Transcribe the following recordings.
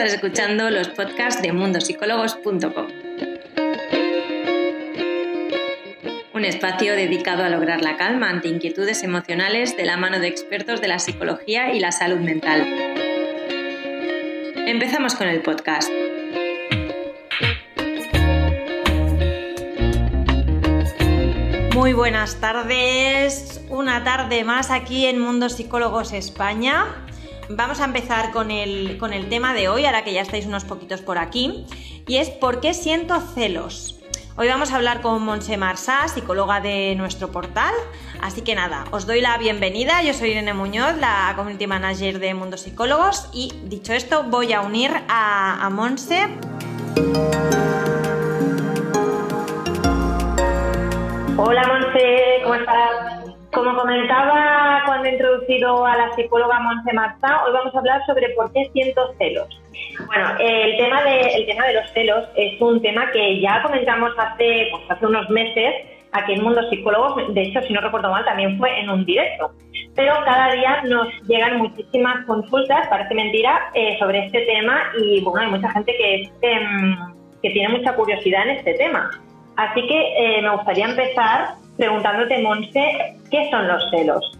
Estás escuchando los podcasts de mundosicólogos.com. Un espacio dedicado a lograr la calma ante inquietudes emocionales de la mano de expertos de la psicología y la salud mental. Empezamos con el podcast. Muy buenas tardes, una tarde más aquí en Mundo Psicólogos España. Vamos a empezar con el, con el tema de hoy, ahora que ya estáis unos poquitos por aquí, y es ¿por qué siento celos? Hoy vamos a hablar con Monse Marsá, psicóloga de nuestro portal. Así que nada, os doy la bienvenida. Yo soy Irene Muñoz, la community manager de Mundo Psicólogos. Y dicho esto, voy a unir a, a Monse. Hola Monse, ¿cómo estás? Como comentaba cuando he introducido a la psicóloga Monse Marta, hoy vamos a hablar sobre por qué siento celos. Bueno, el tema de, el tema de los celos es un tema que ya comentamos hace, pues, hace unos meses aquí en Mundo Psicólogos, de hecho, si no recuerdo mal, también fue en un directo. Pero cada día nos llegan muchísimas consultas, parece mentira, eh, sobre este tema y bueno, hay mucha gente que, em, que tiene mucha curiosidad en este tema. Así que eh, me gustaría empezar preguntándote, Monse, ¿qué son los celos?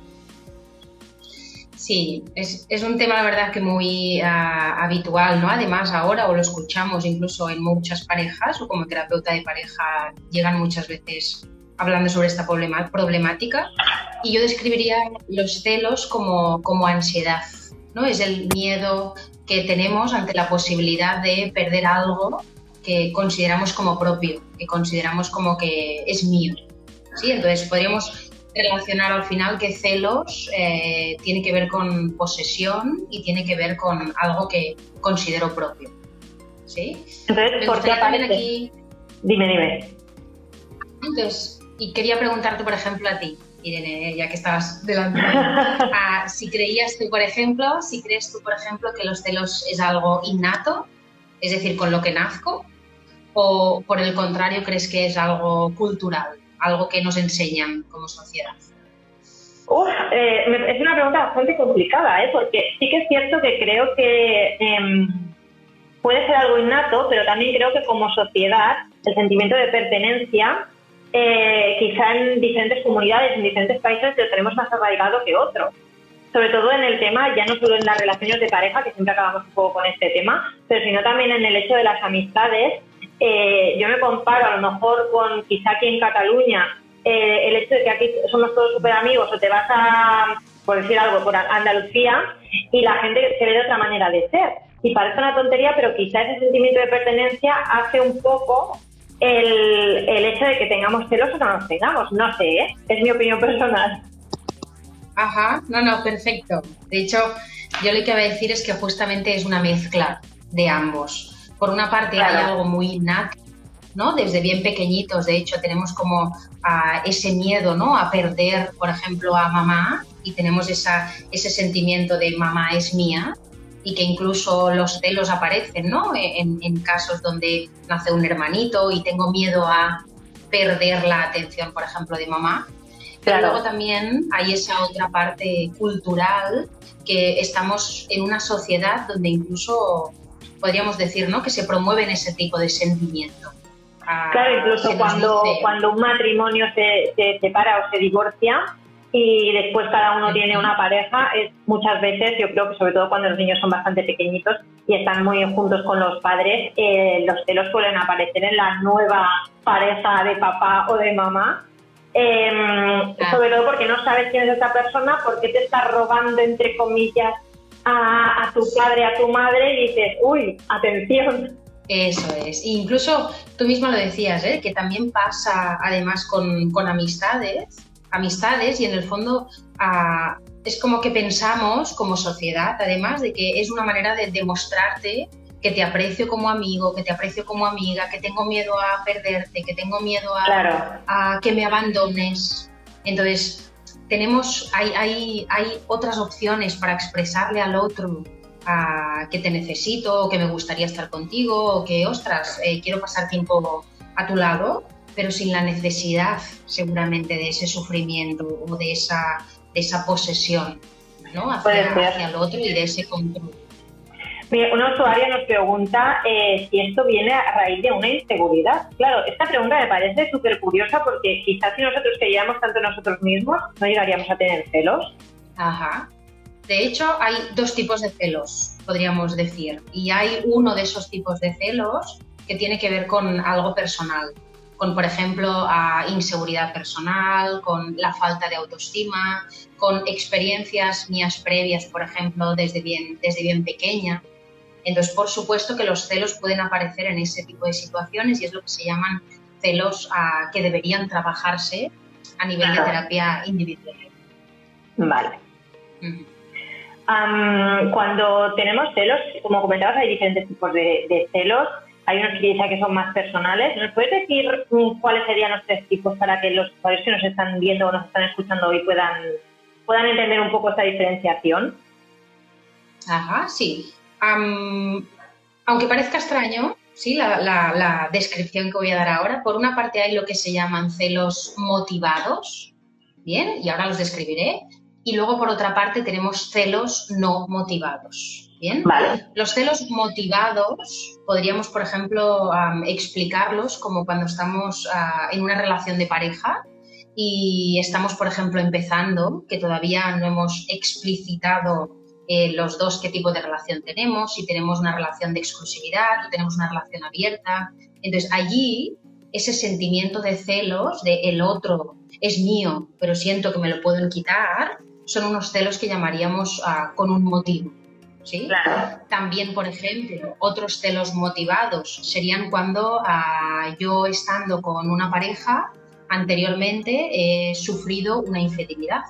Sí, es, un tema, la verdad, que muy ah, habitual, ¿no? Además, ahora o lo escuchamos incluso en muchas parejas o como terapeuta de pareja llegan muchas veces hablando sobre esta problemática y yo describiría los celos como, como ansiedad, ¿no? Es el miedo que tenemos ante la posibilidad de perder algo que consideramos como propio, que consideramos como que es mío. ¿Sí? Entonces podríamos relacionar al final que celos eh, tiene que ver con posesión y tiene que ver con algo que considero propio. ¿sí? Entonces, ¿por qué aparece? Aquí... Dime, dime. Entonces, y quería preguntarte, por ejemplo, a ti, Irene, ya que estabas delante, si creías tú, por ejemplo, si crees tú, por ejemplo, que los celos es algo innato, es decir, con lo que nazco, o por el contrario crees que es algo cultural, algo que nos enseñan como sociedad? Eh, es una pregunta bastante complicada, ¿eh? porque sí que es cierto que creo que em, puede ser algo innato, pero también creo que como sociedad el sentimiento de pertenencia, eh, quizá en diferentes comunidades, en diferentes países, lo tenemos más arraigado que otro sobre todo en el tema, ya no solo en las relaciones de pareja, que siempre acabamos un poco con este tema, pero sino también en el hecho de las amistades eh, yo me comparo a lo mejor con quizá aquí en Cataluña, eh, el hecho de que aquí somos todos súper amigos o te vas a, por decir algo, por Andalucía y la gente se ve de otra manera de ser. Y parece una tontería, pero quizá ese sentimiento de pertenencia hace un poco el, el hecho de que tengamos celos o no nos tengamos. No sé, ¿eh? es mi opinión personal. Ajá, no, no, perfecto. De hecho, yo lo que voy a decir es que justamente es una mezcla de ambos por una parte hay algo muy innato, ¿no? Desde bien pequeñitos, de hecho, tenemos como ah, ese miedo, ¿no? A perder, por ejemplo, a mamá y tenemos esa, ese sentimiento de mamá es mía y que incluso los celos aparecen, ¿no? En, casos donde nace un hermanito y tengo miedo a perder la atención, por ejemplo, de mamá. Pero luego también hay esa otra parte cultural que estamos en una sociedad donde incluso podríamos decir, ¿no? Que se promueven ese tipo de sentimiento. Ah, claro, incluso cuando, cuando un matrimonio se, se, separa o se divorcia y después cada uno tiene una pareja, es muchas veces, yo creo que sobre todo cuando los niños son bastante pequeñitos y están muy juntos con los padres, eh, los celos suelen aparecer en la nueva pareja de papá o de mamá. Em, sobre todo porque no sabes quién es esa persona, porque te está robando, entre comillas, a, tu padre, a tu madre y dices, uy, atención. Eso es. incluso tú misma lo decías, ¿eh? que también pasa además con, con amistades, amistades y en el fondo ah, es como que pensamos como sociedad, además de que es una manera de demostrarte que te aprecio como amigo, que te aprecio como amiga, que tengo miedo a perderte, que tengo miedo a, a que me abandones. Entonces, tenemos, hay, hay, hay otras opciones para expresarle al otro que te necesito, o que me gustaría estar contigo, o que, ostras, eh, quiero pasar tiempo a tu lado, pero sin la necesidad seguramente de ese sufrimiento o de esa, esa posesión ¿no? hacia, hacia el otro y de ese control. Una usuaria nos pregunta eh, si esto viene a raíz de una inseguridad. Claro, esta pregunta me parece súper curiosa porque quizás si nosotros queríamos tanto nosotros mismos, no llegaríamos a tener celos. Ajá. De hecho, hay dos tipos de celos, podríamos decir. Y hay uno de esos tipos de celos que tiene que ver con algo personal con, por ejemplo, inseguridad personal, con la falta de autoestima, con experiencias mías previas, por ejemplo, desde bien, desde bien pequeña. Entonces, por supuesto que los celos pueden aparecer en ese tipo de situaciones y es lo que se llaman celos a, que deberían trabajarse a nivel de terapia individual. Vale. cuando tenemos celos, como comentabas, hay diferentes tipos de, de celos hay unos que que son más personales. ¿Nos puedes decir mm, cuáles serían los tres tipos para que los usuarios que nos están viendo o nos están escuchando hoy puedan, puedan entender un poco esta diferenciación? Ajá, sí. Aunque parezca extraño, sí, la, la, descripción que voy a dar ahora, por una parte hay lo que se llaman celos motivados, bien, y ahora los describiré, y luego por otra parte tenemos celos no motivados. Bien. Los celos motivados podríamos, por ejemplo, explicarlos como cuando estamos ah, en una relación de pareja y estamos, por ejemplo, empezando, que todavía no hemos explicitado eh, los dos qué tipo de relación tenemos, si tenemos una relación de exclusividad, si tenemos una relación abierta. Entonces, allí ese sentimiento de celos, de el otro es mío, pero siento que me lo pueden quitar, son unos celos que llamaríamos ah, con un motivo. ¿sí? También, por ejemplo, otros celos motivados serían cuando ah, yo estando con una pareja anteriormente he sufrido una infidelidad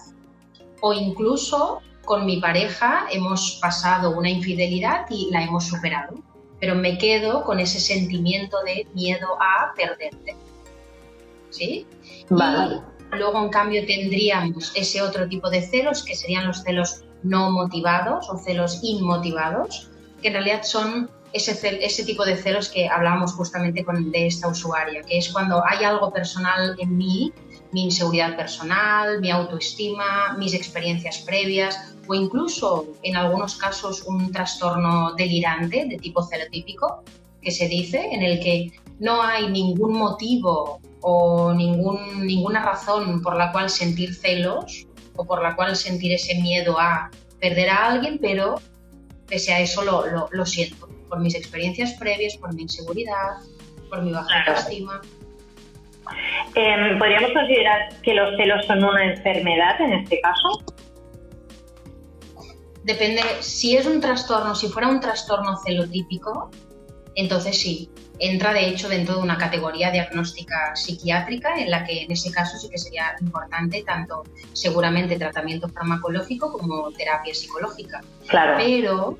o incluso con mi pareja hemos pasado una infidelidad y la hemos superado, pero me quedo con ese sentimiento de miedo a perderte. ¿Sí? luego, en cambio, tendríamos ese otro tipo de celos, que serían los celos no motivados o celos inmotivados, que en realidad son ese, ese tipo de celos que hablábamos justamente con, de esta usuaria, que es cuando hay algo personal en mí, mi inseguridad personal, mi autoestima, mis experiencias previas o incluso en algunos casos un trastorno delirante de tipo celotípico, que se dice, en el que no hay ningún motivo o ningún, ninguna razón por la cual sentir celos, o por la cual sentir ese miedo a perder a alguien, pero pese a eso lo, lo, siento, por mis experiencias previas, por mi inseguridad, por mi baja autoestima. Em, ¿Podríamos considerar que los celos son una enfermedad en este caso? Depende, si es un trastorno, si fuera un trastorno celotípico, entonces sí, entra de hecho dentro de una categoría diagnóstica psiquiátrica en la que en ese caso sí que sería importante tanto seguramente tratamiento farmacológico como terapia psicológica. Claro. Pero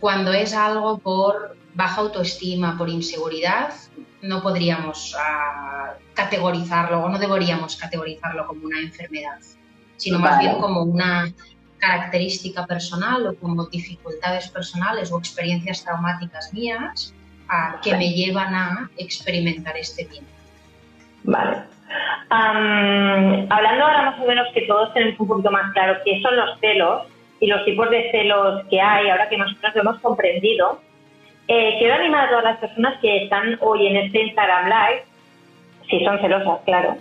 cuando es algo por baja autoestima, por inseguridad, no podríamos ah, categorizarlo o no deberíamos categorizarlo como una enfermedad, sino más bien como una característica personal o como dificultades personales o experiencias traumáticas mías que me llevan a experimentar este tiempo. Vale. hablando ahora más o menos que todos tenemos un poquito más claro qué son los celos y los tipos de celos que hay, ahora que nosotros lo hemos comprendido, eh, quiero animar a todas las personas que están hoy en este Instagram Live, si son celosas, claro,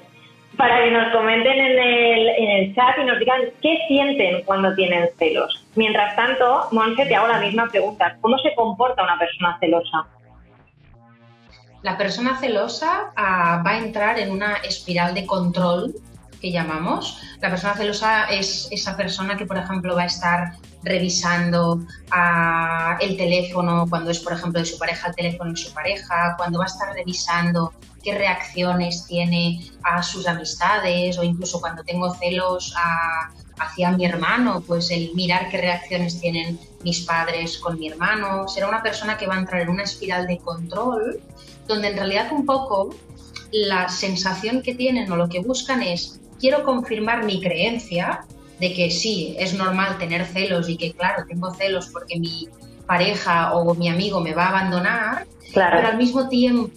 para que nos comenten en el, chat y nos digan qué sienten cuando tienen celos. Mientras tanto, Monse, te hago la misma pregunta. ¿Cómo se comporta una persona celosa? La persona celosa ah, va a entrar en una espiral de control que llamamos. La persona celosa es esa persona que, por ejemplo, va a estar revisando ah, el teléfono cuando es, por ejemplo, de su pareja, el teléfono de su pareja, cuando va a estar revisando qué reacciones tiene a sus amistades o incluso cuando tengo celos hacia mi hermano, pues el mirar qué reacciones tienen mis padres con mi hermano. Será una persona que va a entrar en una espiral de control donde en realidad un poco la sensación que tienen o lo que buscan es quiero confirmar mi creencia de que sí, es normal tener celos y que claro, tengo celos porque mi pareja o mi amigo me va a abandonar, pero al mismo tiempo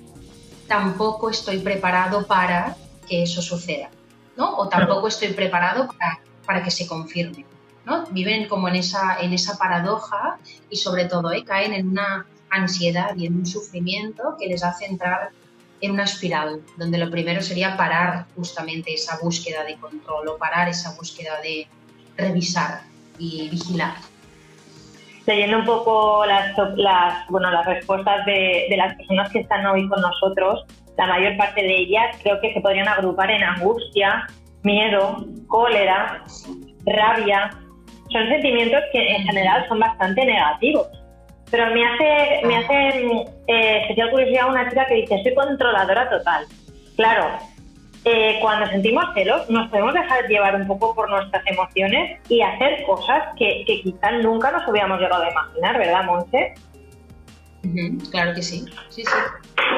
tampoco estoy preparado para que eso suceda, ¿no? O tampoco estoy preparado para, para que se confirme. ¿no? Viven como en esa, en esa paradoja y sobre todo ¿eh? caen en una ansiedad y en un sufrimiento que les hace entrar en una espiral, donde lo primero sería parar justamente esa búsqueda de control o parar esa búsqueda de revisar y vigilar. Leyendo un poco las, las, bueno, las respuestas de, de las personas que están hoy con nosotros, la mayor parte de ellas creo que se podrían agrupar en angustia, miedo, cólera, rabia. Son sentimientos que en general son bastante negativos. Pero me hace, me hace eh, especial curiosidad una chica que dice, soy controladora total. Claro, eh, cuando sentimos celos nos podemos dejar llevar un poco por nuestras emociones y hacer cosas que, que quizás nunca nos hubiéramos llegado a imaginar, ¿verdad, Monse? claro que sí. sí, sí.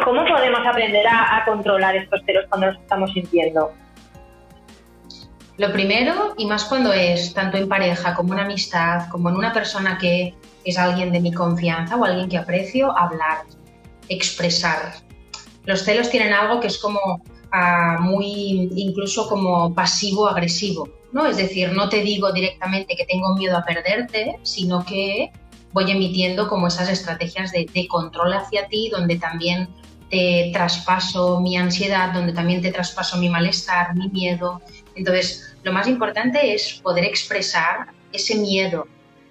¿Cómo podemos aprender a, a controlar estos celos cuando los estamos sintiendo? Lo primero, y más cuando es tanto en pareja como en amistad, como en una persona que es alguien de mi confianza o alguien que aprecio, hablar, expresar. Los celos tienen algo que es como ah, muy, incluso como pasivo-agresivo, ¿no? Es decir, no te digo directamente que tengo miedo a perderte, sino que voy emitiendo como esas estrategias de, de control hacia ti, donde también te traspaso mi ansiedad, donde también te traspaso mi malestar, mi miedo. Entonces, lo más importante es poder expresar ese miedo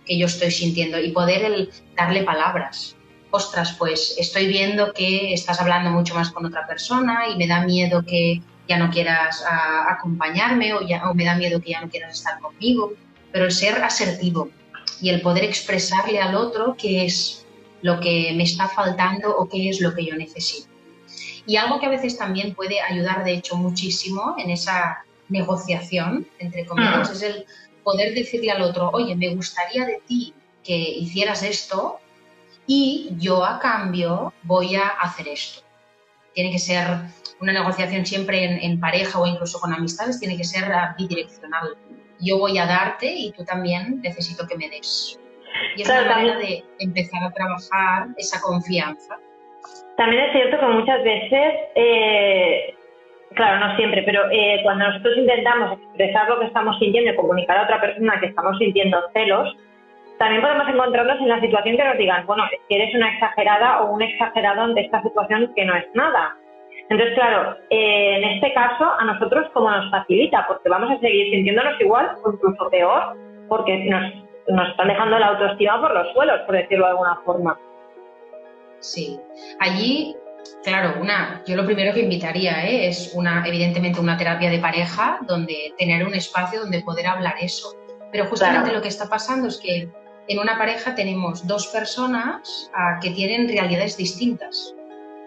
que yo estoy sintiendo y poder darle palabras. Ostras, pues estoy viendo que estás hablando mucho más con otra persona y me da miedo que ya no quieras acompañarme o, o me da miedo que ya no quieras estar conmigo. Pero el ser asertivo y el poder expresarle al otro qué es lo que me está faltando o qué es lo que yo necesito. Y algo que a veces también puede ayudar, de hecho, muchísimo en esa negociación, entre comillas, mm. es el poder decirle al otro, oye, me gustaría de ti que hicieras esto y yo a cambio voy a hacer esto. Tiene que ser una negociación siempre en, pareja o incluso con amistades, tiene que ser bidireccional. Yo voy a darte y tú también necesito que me des. Y es la manera de empezar a trabajar esa confianza. También es cierto que muchas veces eh, Claro, no siempre, pero eh, cuando nosotros intentamos expresar lo que estamos sintiendo y comunicar a otra persona que estamos sintiendo celos, también podemos encontrarnos en la situación que nos digan, bueno, es que eres una exagerada o un exagerado ante esta situación que no es nada. Entonces, claro, eh, en este caso a nosotros como nos facilita, porque vamos a seguir sintiéndonos igual o incluso peor, porque nos, nos están dejando la autoestima por los suelos, por decirlo de alguna forma. Sí, allí Claro, una, yo lo primero que invitaría ¿eh? es una, evidentemente una terapia de pareja donde tener un espacio donde poder hablar eso. Pero justamente lo que está pasando es que en una pareja tenemos dos personas ah, que tienen realidades distintas.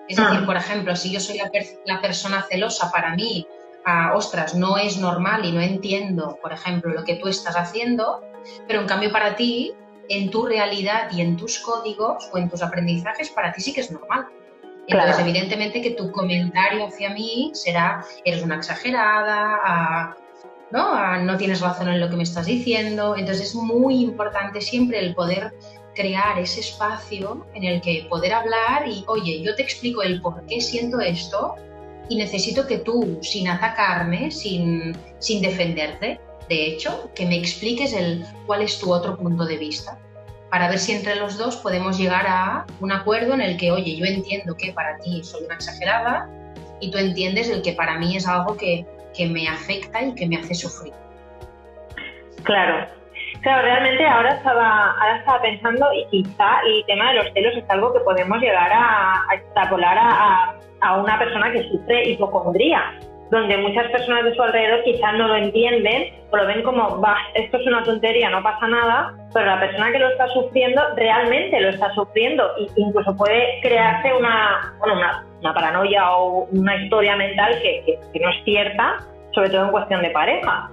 Es decir, ah. por ejemplo, si yo soy la, persona celosa para mí, ah, ostras, no es normal y no entiendo, por ejemplo, lo que tú estás haciendo, pero en cambio para ti, en tu realidad y en tus códigos o en tus aprendizajes, para ti sí que es normal. Entonces, evidentemente que tu comentario hacia mí será, eres una exagerada, ¿no? no tienes razón en lo que me estás diciendo. Entonces es muy importante siempre el poder crear ese espacio en el que poder hablar y, oye, yo te explico el por qué siento esto y necesito que tú, sin atacarme, sin, sin defenderte, de hecho, que me expliques el cuál es tu otro punto de vista para ver si entre los dos podemos llegar a un acuerdo en el que, oye, yo entiendo que para ti soy una exagerada y tú entiendes el que para mí es algo que, que me afecta y que me hace sufrir. Claro, Claro, realmente ahora estaba, ahora estaba pensando y quizá el tema de los celos es algo que podemos llegar a, extrapolar a, a, una persona que sufre hipocondría donde muchas personas de su alrededor quizás no lo entienden o lo ven como, va, esto es una tontería, no pasa nada, pero la persona que lo está sufriendo realmente lo está sufriendo e incluso puede crearse una, bueno, una, paranoia o una historia mental que, no es cierta, sobre todo en cuestión de pareja.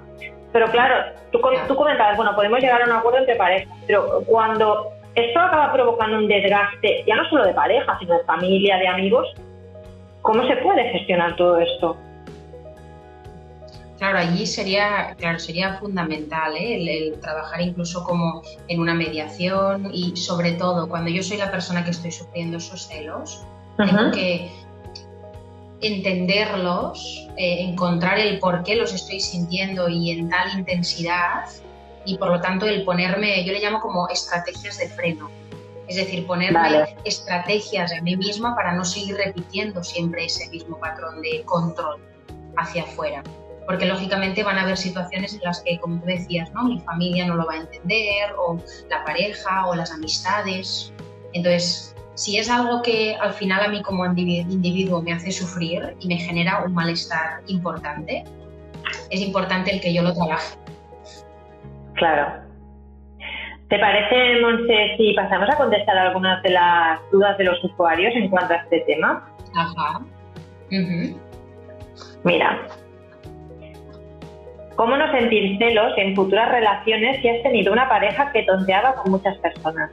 Pero claro, tú, tú comentabas, bueno, podemos llegar a un acuerdo entre parejas, pero cuando esto acaba provocando un desgaste, ya no solo de pareja, sino de familia, de amigos, ¿cómo se puede gestionar todo esto? Claro, allí sería, claro, sería fundamental ¿eh? el, trabajar incluso como en una mediación y sobre todo cuando yo soy la persona que estoy sufriendo esos celos, tengo que entenderlos, eh, encontrar el por qué los estoy sintiendo y en tal intensidad y por lo tanto el ponerme, yo le llamo como estrategias de freno. Es decir, ponerme estrategias a mí misma para no seguir repitiendo siempre ese mismo patrón de control hacia afuera. Porque lógicamente van a haber situaciones en las que, como tú decías, ¿no? mi familia no lo va a entender, o la pareja, o las amistades. Entonces, si es algo que al final a mí como individuo me hace sufrir y me genera un malestar importante, es importante el que yo lo trabaje. Claro. ¿Te parece, Monse, si pasamos a contestar algunas de las dudas de los usuarios en cuanto a este tema? Ajá. Mira, ¿cómo no sentir celos en futuras relaciones si has tenido una pareja que tonteaba con muchas personas?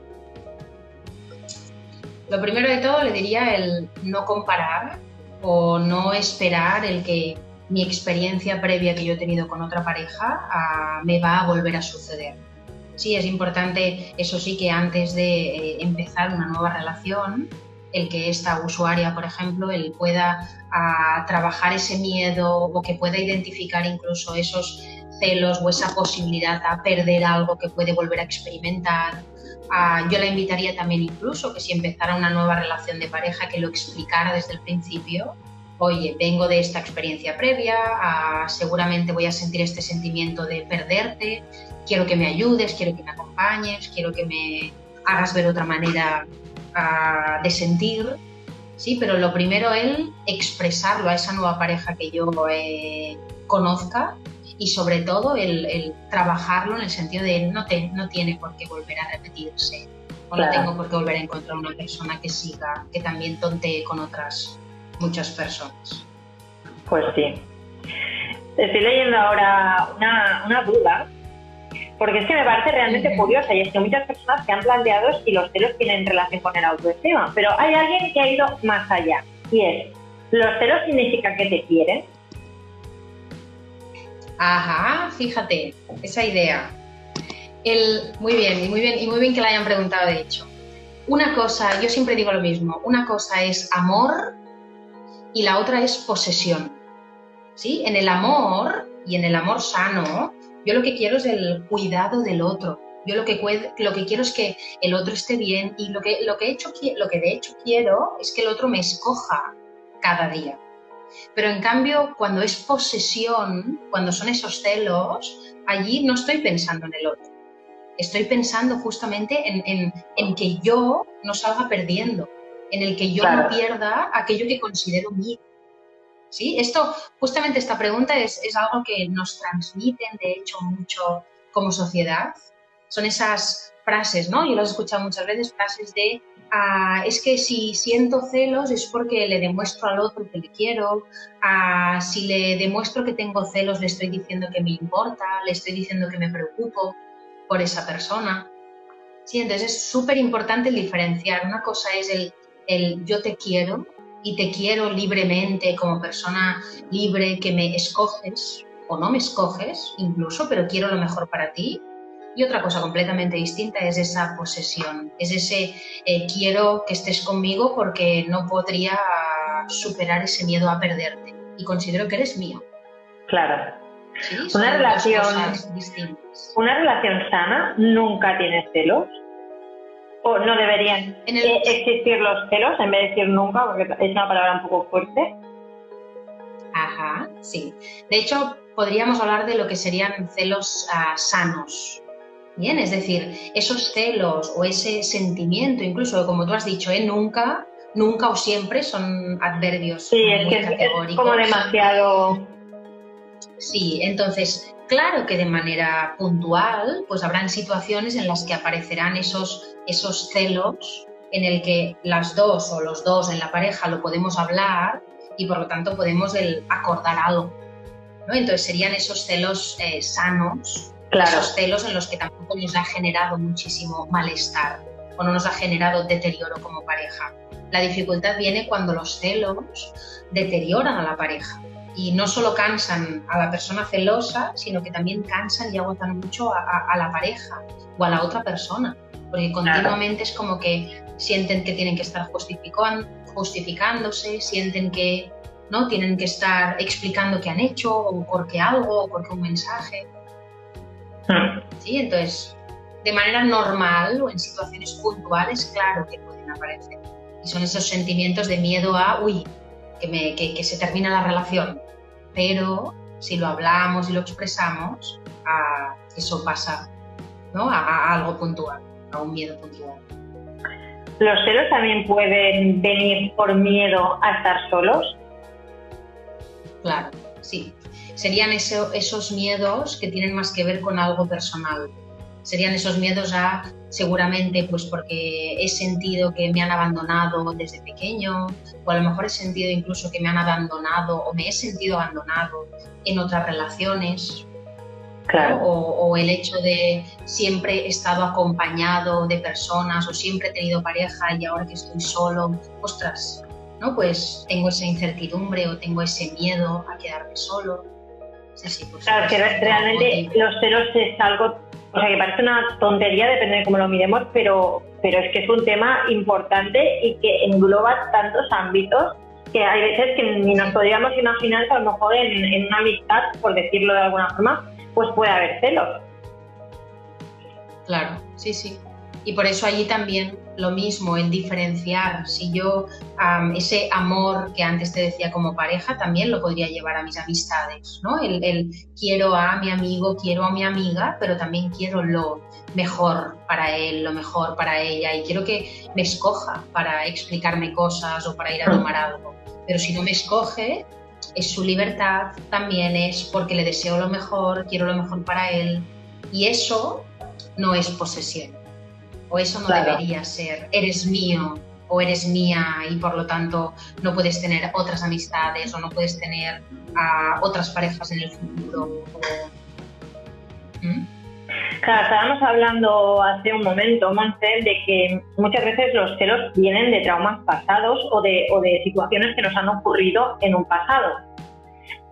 Lo primero de todo le diría el no comparar o no esperar el que mi experiencia previa que yo he tenido con otra pareja ah, me va a volver a suceder. Sí, es importante, eso sí, que antes de eh, empezar una nueva relación, el que esta usuaria, por ejemplo, él pueda ah, trabajar ese miedo o que pueda identificar incluso esos celos o esa posibilidad a perder algo que puede volver a experimentar yo la invitaría también incluso que si empezara una nueva relación de pareja, que lo explicara desde el principio. Oye, vengo de esta experiencia previa, seguramente voy a sentir este sentimiento de perderte, quiero que me ayudes, quiero que me acompañes, quiero que me hagas ver otra manera de sentir, sí, pero lo primero es expresarlo a esa nueva pareja que yo eh, conozca y sobre todo el, trabajarlo en el sentido de no, te, no tiene por qué volver a repetirse o no tengo por qué volver a encontrar una persona que siga, que también tontee con otras muchas personas. Pues sí. Estoy leyendo ahora una, una duda, porque es que me parece realmente curiosa y es que muchas personas se han planteado si los celos tienen relación con el autoestima, pero hay alguien que ha ido más allá y es, ¿los celos significa que te quieren? Ajá, fíjate, esa idea. El, muy bien, y muy bien, y muy bien que la hayan preguntado, de hecho. Una cosa, yo siempre digo lo mismo, una cosa es amor y la otra es posesión. ¿Sí? En el amor y en el amor sano, yo lo que quiero es el cuidado del otro. Yo lo que, lo que quiero es que el otro esté bien y lo que, lo, que he hecho, lo que de hecho quiero es que el otro me escoja cada día. Pero en cambio, cuando es posesión, cuando son esos celos, allí no estoy pensando en el otro. Estoy pensando justamente en, que yo no salga perdiendo, en el que yo no pierda aquello que considero mío. ¿Sí? Esto, justamente esta pregunta es, es algo que nos transmiten, de hecho, mucho como sociedad. Son esas frases, ¿no? Yo las he escuchado muchas veces, frases de es que si siento celos es porque le demuestro al otro que le quiero, si le demuestro que tengo celos le estoy diciendo que me importa, le estoy diciendo que me preocupo por esa persona. Sí, entonces es súper importante diferenciar. Una cosa es el yo te quiero y te quiero libremente como persona libre que me escoges o no me escoges incluso, pero quiero lo mejor para ti y otra cosa completamente distinta es esa posesión, es ese eh, quiero que estés conmigo porque no podría superar ese miedo a perderte y considero que eres mío. Claro. una relación una relación sana nunca tiene celos o no deberían eh, existir los celos en vez de decir nunca porque es una palabra un poco fuerte. Ajá, sí. De hecho, podríamos hablar de lo que serían celos ah, sanos, Bien, es decir, esos celos o ese sentimiento, incluso como tú has dicho, ¿eh? nunca, nunca o siempre son adverbios. Sí, es que es como demasiado. Sí, entonces, claro que de manera puntual, pues habrán situaciones en las que aparecerán esos, esos celos en el que las dos o los dos en la pareja lo podemos hablar y por lo tanto podemos el acordar algo. ¿no? Entonces serían esos celos eh, sanos esos celos en los que tampoco nos ha generado muchísimo malestar o no nos ha generado deterioro como pareja. La dificultad viene cuando los celos deterioran a la pareja y no solo cansan a la persona celosa, sino que también cansan y agotan mucho a, la pareja o a la otra persona, porque continuamente es como que sienten que tienen que estar justificándose, sienten que no tienen que estar explicando qué han hecho o por qué algo o por qué un mensaje. Hmm. ¿Sí? Entonces, de manera normal o en situaciones puntuales, claro que pueden aparecer. Y son esos sentimientos de miedo a, uy, que, me, que, se termina la relación. Pero si lo hablamos y lo expresamos, a, eso pasa ¿no? a algo puntual, a un miedo puntual. ¿Los celos también pueden venir por miedo a estar solos? Claro, sí. Serían esos miedos que tienen más que ver con algo personal. Serían esos miedos a, seguramente, pues porque he sentido que me han abandonado desde pequeño, o a lo mejor he sentido incluso que me han abandonado o me he sentido abandonado en otras relaciones, o, el hecho de siempre he estado acompañado de personas o siempre he tenido pareja y ahora que estoy solo, ostras, ¿no? Pues tengo esa incertidumbre o tengo ese miedo a quedarme solo. Pues claro, que realmente los celos es algo, o sea, que parece una tontería, depende de cómo lo miremos, pero, pero es que es un tema importante y que engloba tantos ámbitos que hay veces que ni nos podríamos imaginar que a lo mejor en, en una amistad, por decirlo de alguna forma, pues puede haber celos. Claro, sí, sí. Y por eso allí también lo mismo, el diferenciar, si yo ese amor que antes te decía como pareja, también lo podría llevar a mis amistades, ¿no? El, el, quiero a mi amigo, quiero a mi amiga, pero también quiero lo mejor para él, lo mejor para ella, y quiero que me escoja para explicarme cosas o para ir a tomar algo. Pero si no me escoge, es su libertad, también es porque le deseo lo mejor, quiero lo mejor para él. Y eso no es posesión. O eso no debería ser, eres mío o eres mía y por lo tanto no puedes tener otras amistades o no puedes tener a otras parejas en el futuro. ¿Mm? Claro, estábamos hablando hace un momento, Monse, de que muchas veces los celos vienen de traumas pasados o de, o de situaciones que nos han ocurrido en un pasado.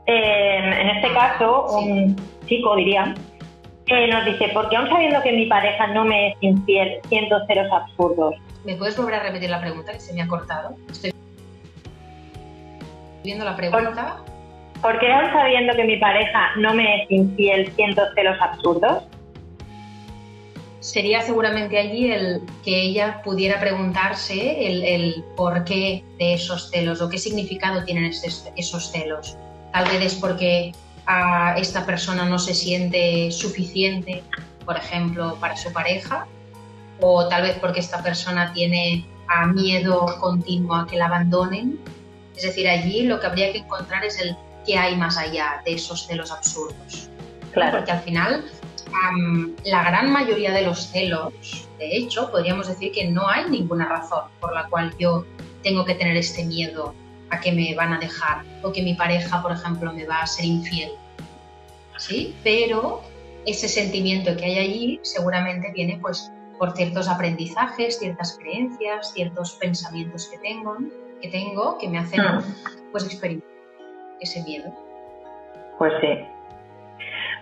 en este caso, un chico diría, eh, nos dice, porque aún sabiendo que mi pareja no me es infiel, siento celos absurdos. ¿Me puedes volver a repetir la pregunta que se me ha cortado? Estoy viendo la pregunta. ¿Por qué aún sabiendo que mi pareja no me es infiel, siento celos absurdos? sería seguramente allí el que ella pudiera preguntarse el, por qué de esos celos o qué significado tienen esos celos. Tal vez es porque a esta persona no se siente suficiente, por ejemplo, para su pareja, o tal vez porque esta persona tiene miedo continuo a que la abandonen. Es decir, allí lo que habría que encontrar es el qué hay más allá de esos celos absurdos. Claro. Porque al final la gran mayoría de los celos, de hecho, podríamos decir que no hay ninguna razón por la cual yo tengo que tener este miedo a que me van a dejar o que mi pareja, por ejemplo, me va a ser infiel. ¿Sí? Pero ese sentimiento que hay allí seguramente viene pues por ciertos aprendizajes, ciertas creencias, ciertos pensamientos que tengo, que tengo que me hacen hmm. pues experimentar ese miedo. Pues sí,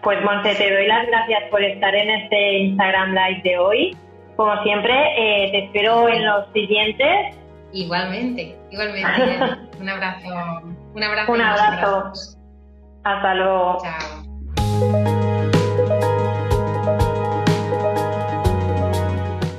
pues Monse, te doy las gracias por estar en este Instagram Live de hoy. Como siempre, eh, te espero en los siguientes. Igualmente, igualmente. un abrazo. Un abrazo. Un abrazo. Hasta luego. Chao.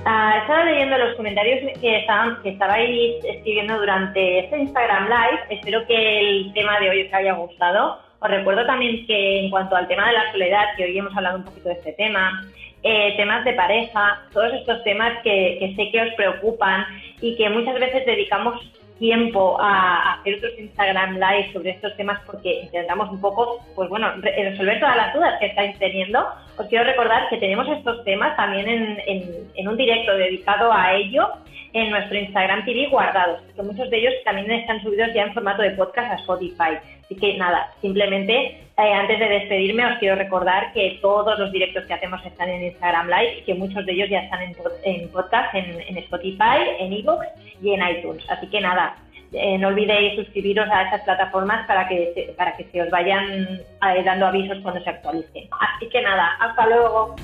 Ah, estaba leyendo los comentarios que, estaban, que estabais escribiendo durante este Instagram Live. Espero que el tema de hoy os haya gustado. Os recuerdo también que en cuanto al tema de la soledad, que hoy hemos hablado un poquito de este tema, eh, temas de pareja, todos estos temas que, sé que os preocupan y que muchas veces dedicamos tiempo a, hacer otros Instagram Live sobre estos temas porque intentamos un poco, pues bueno, resolver todas las dudas que estáis teniendo. Os quiero recordar que tenemos estos temas también en un directo dedicado a ello en nuestro Instagram TV guardados, que muchos de ellos también están subidos ya en formato de podcast a Spotify. Así que nada, simplemente eh, antes de despedirme os quiero recordar que todos los directos que hacemos están en Instagram Live y que muchos de ellos ya están en, podcast, en, Spotify, en ebooks y en iTunes. Así que nada, eh, no olvidéis suscribiros a esas plataformas para que, para que se os vayan eh, dando avisos cuando se actualicen. Así que nada, hasta luego.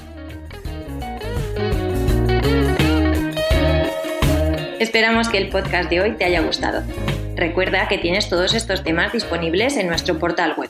Esperamos que el podcast de hoy te haya gustado. Recuerda que tienes todos estos temas disponibles en nuestro portal web